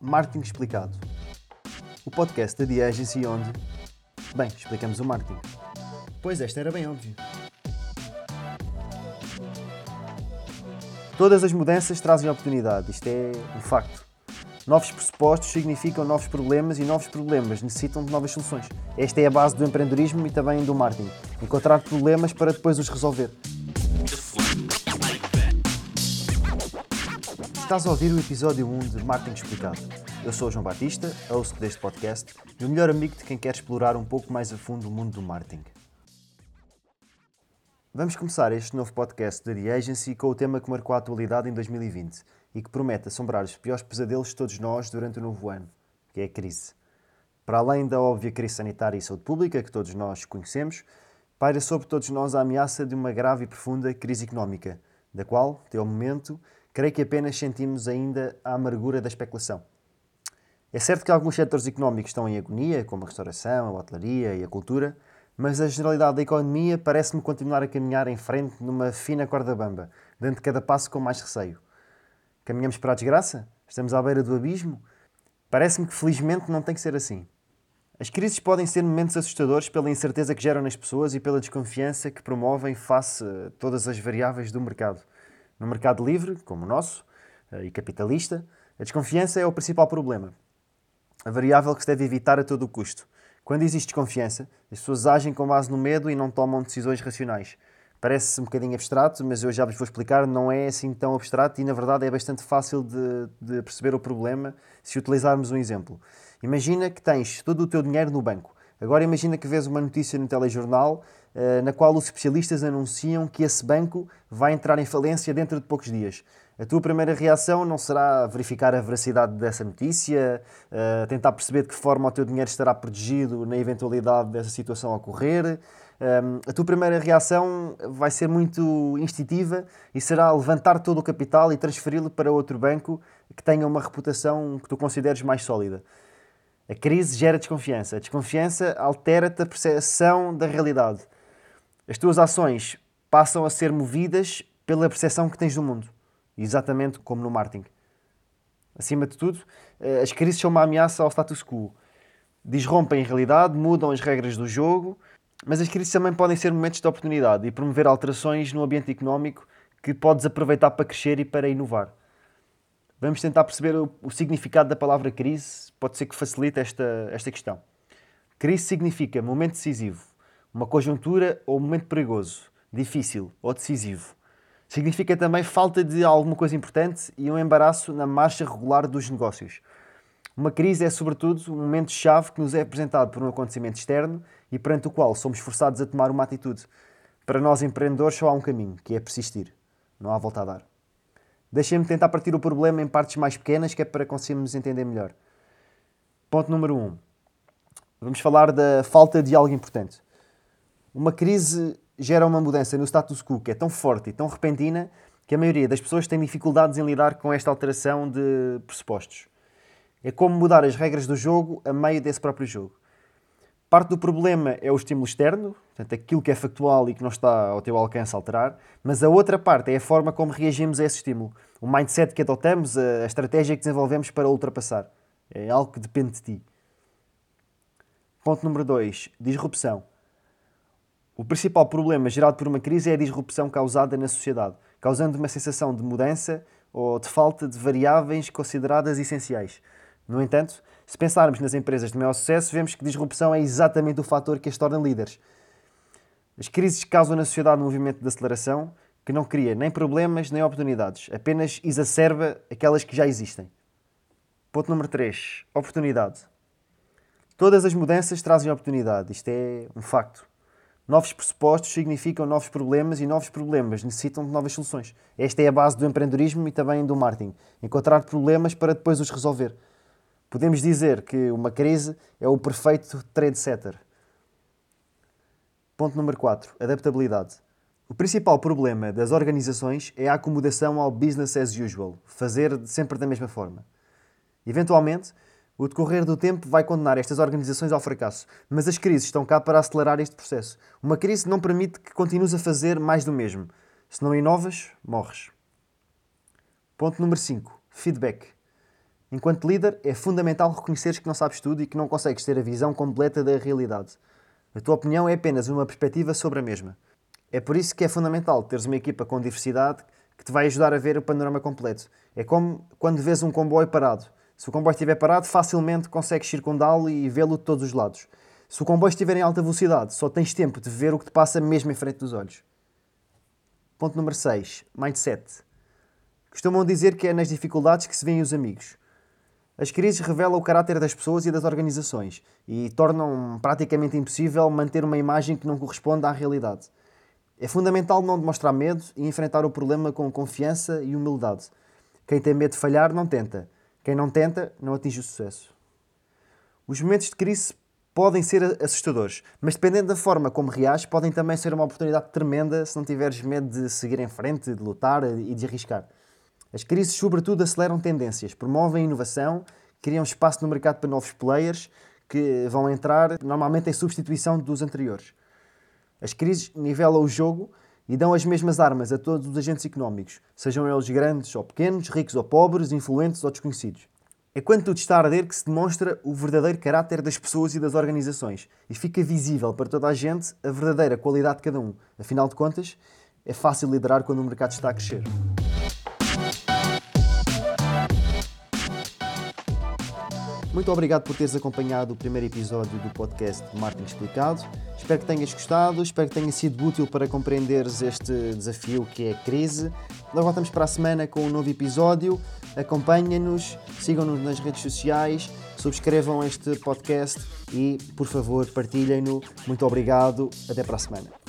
Marketing Explicado. O podcast da The Agency onde, bem, explicamos o marketing. Pois esta era bem óbvio. Todas as mudanças trazem oportunidade, isto é um facto. Novos pressupostos significam novos problemas e novos problemas necessitam de novas soluções. Esta é a base do empreendedorismo e também do marketing. Encontrar problemas para depois os resolver. Estás a ouvir o episódio 1 de Marketing Explicado. Eu sou o João Batista, host deste podcast e o melhor amigo de quem quer explorar um pouco mais a fundo o mundo do marketing. Vamos começar este novo podcast da The Agency com o tema que marcou a atualidade em 2020 e que promete assombrar os piores pesadelos de todos nós durante o novo ano, que é a crise. Para além da óbvia crise sanitária e saúde pública que todos nós conhecemos, paira sobre todos nós a ameaça de uma grave e profunda crise económica, da qual, até ao momento, creio que apenas sentimos ainda a amargura da especulação. É certo que alguns setores económicos estão em agonia, como a restauração, a hotelaria e a cultura, mas a generalidade da economia parece-me continuar a caminhar em frente numa fina corda bamba, dando cada passo com mais receio. Caminhamos para a desgraça? Estamos à beira do abismo? Parece-me que felizmente não tem que ser assim. As crises podem ser momentos assustadores pela incerteza que geram nas pessoas e pela desconfiança que promovem face a todas as variáveis do mercado. No mercado livre, como o nosso, eh, e capitalista, a desconfiança é o principal problema. A variável que se deve evitar a todo o custo. Quando existe desconfiança, as pessoas agem com base no medo e não tomam decisões racionais. Parece um bocadinho abstrato, mas eu já vos vou explicar, não é assim tão abstrato e na verdade é bastante fácil de, de perceber o problema se utilizarmos um exemplo. Imagina que tens todo o teu dinheiro no banco. Agora imagina que vês uma notícia no telejornal uh, na qual os especialistas anunciam que esse banco vai entrar em falência dentro de poucos dias. A tua primeira reação não será verificar a veracidade dessa notícia, uh, tentar perceber de que forma o teu dinheiro estará protegido na eventualidade dessa situação ocorrer. Um, a tua primeira reação vai ser muito instintiva e será levantar todo o capital e transferi-lo para outro banco que tenha uma reputação que tu consideres mais sólida. A crise gera desconfiança. A desconfiança altera-te a percepção da realidade. As tuas ações passam a ser movidas pela percepção que tens do mundo. Exatamente como no marketing. Acima de tudo, eh, as crises são uma ameaça ao status quo. Disrompem a realidade, mudam as regras do jogo, mas as crises também podem ser momentos de oportunidade e promover alterações no ambiente económico que podes aproveitar para crescer e para inovar. Vamos tentar perceber o, o, significado da palavra crise, pode ser que facilite esta, esta questão. Crise significa momento decisivo, uma conjuntura ou momento perigoso, difícil ou decisivo. Significa também falta de alguma coisa importante e um embaraço na marcha regular dos negócios. Uma crise é, sobretudo, um momento-chave que nos é apresentado por um acontecimento externo e perante o qual somos forçados a tomar uma atitude. Para nós empreendedores só há um caminho, que é persistir. Não há volta a dar. Deixem-me tentar partir o problema em partes mais pequenas, que é para conseguirmos entender melhor. Ponto número 1. Um. Vamos falar da falta de algo importante. Uma crise gera uma mudança no status quo que é tão forte e tão repentina que a maioria das pessoas tem dificuldades em lidar com esta alteração de pressupostos. É como mudar as regras do jogo a meio desse próprio jogo. Parte do problema é o estímulo externo, portanto, aquilo que é factual e que não está ao teu alcance alterar, mas a outra parte é a forma como reagimos a esse estímulo, o mindset que adotamos, a estratégia que desenvolvemos para ultrapassar. É algo que depende de ti. Ponto número 2. Disrupção. O principal problema gerado por uma crise é a disrupção causada na sociedade, causando uma sensação de mudança ou de falta de variáveis consideradas essenciais. No entanto, se pensarmos nas empresas de maior sucesso, vemos que disrupção é exatamente o fator que as torna líderes. As crises causam na sociedade um movimento de aceleração que não cria nem problemas nem oportunidades, apenas exacerba aquelas que já existem. Ponto número 3. Oportunidade. Todas as mudanças trazem oportunidade, isto é um facto. Novos pressupostos significam novos problemas e novos problemas necessitam de novas soluções. Esta é a base do empreendedorismo e também do marketing. Encontrar problemas para depois os resolver. Podemos dizer que uma crise é o perfeito trendsetter. Ponto número 4. Adaptabilidade. O principal problema das organizações é a acomodação ao business as usual, fazer sempre da mesma forma. Eventualmente, o decorrer do tempo vai condenar estas organizações ao fracasso, mas as crises estão cá para acelerar este processo. Uma crise não permite que continues a fazer mais do mesmo. Se não inovas, morres. Ponto número 5. Feedback. Enquanto líder, é fundamental reconheceres que não sabes tudo e que não consegues ter a visão completa da realidade. A tua opinião é apenas uma perspectiva sobre a mesma. É por isso que é fundamental teres uma equipa com diversidade que te vai ajudar a ver o panorama completo. É como quando vês um comboio parado. Se o comboio estiver parado, facilmente consegues circundá-lo e vê-lo de todos os lados. Se o comboio estiver em alta velocidade, só tens tempo de ver o que te passa mesmo em frente dos olhos. Ponto número 6. Mindset. Costumam dizer que é nas dificuldades que se vêem os amigos. As crises revelam o caráter das pessoas e das organizações e tornam praticamente impossível manter uma imagem que não corresponde à realidade. É fundamental não demonstrar medo e enfrentar o problema com confiança e humildade. Quem tem medo de falhar não tenta. Quem não tenta não atinge o sucesso. Os momentos de crise podem ser assustadores, mas dependendo da forma como reages, podem também ser uma oportunidade tremenda se não tiveres medo de seguir em frente, de lutar e de arriscar. As crises, sobretudo, aceleram tendências, promovem inovação, criam espaço no mercado para novos players que vão entrar normalmente em substituição dos anteriores. As crises nivelam o jogo e dão as mesmas armas a todos os agentes económicos, sejam eles grandes ou pequenos, ricos ou pobres, influentes ou desconhecidos. É quando tudo está a arder que se demonstra o verdadeiro caráter das pessoas e das organizações e fica visível para toda a gente a verdadeira qualidade de cada um. Afinal de contas, é fácil liderar quando o mercado está a crescer. Muito obrigado por teres acompanhado o primeiro episódio do podcast Marketing Explicado. Espero que tenhas gostado, espero que tenha sido útil para compreenderes este desafio que é a crise. Nós voltamos para a semana com um novo episódio. Acompanhem-nos, sigam-nos nas redes sociais, subscrevam este podcast e, por favor, partilhem-no. Muito obrigado. Até para a semana.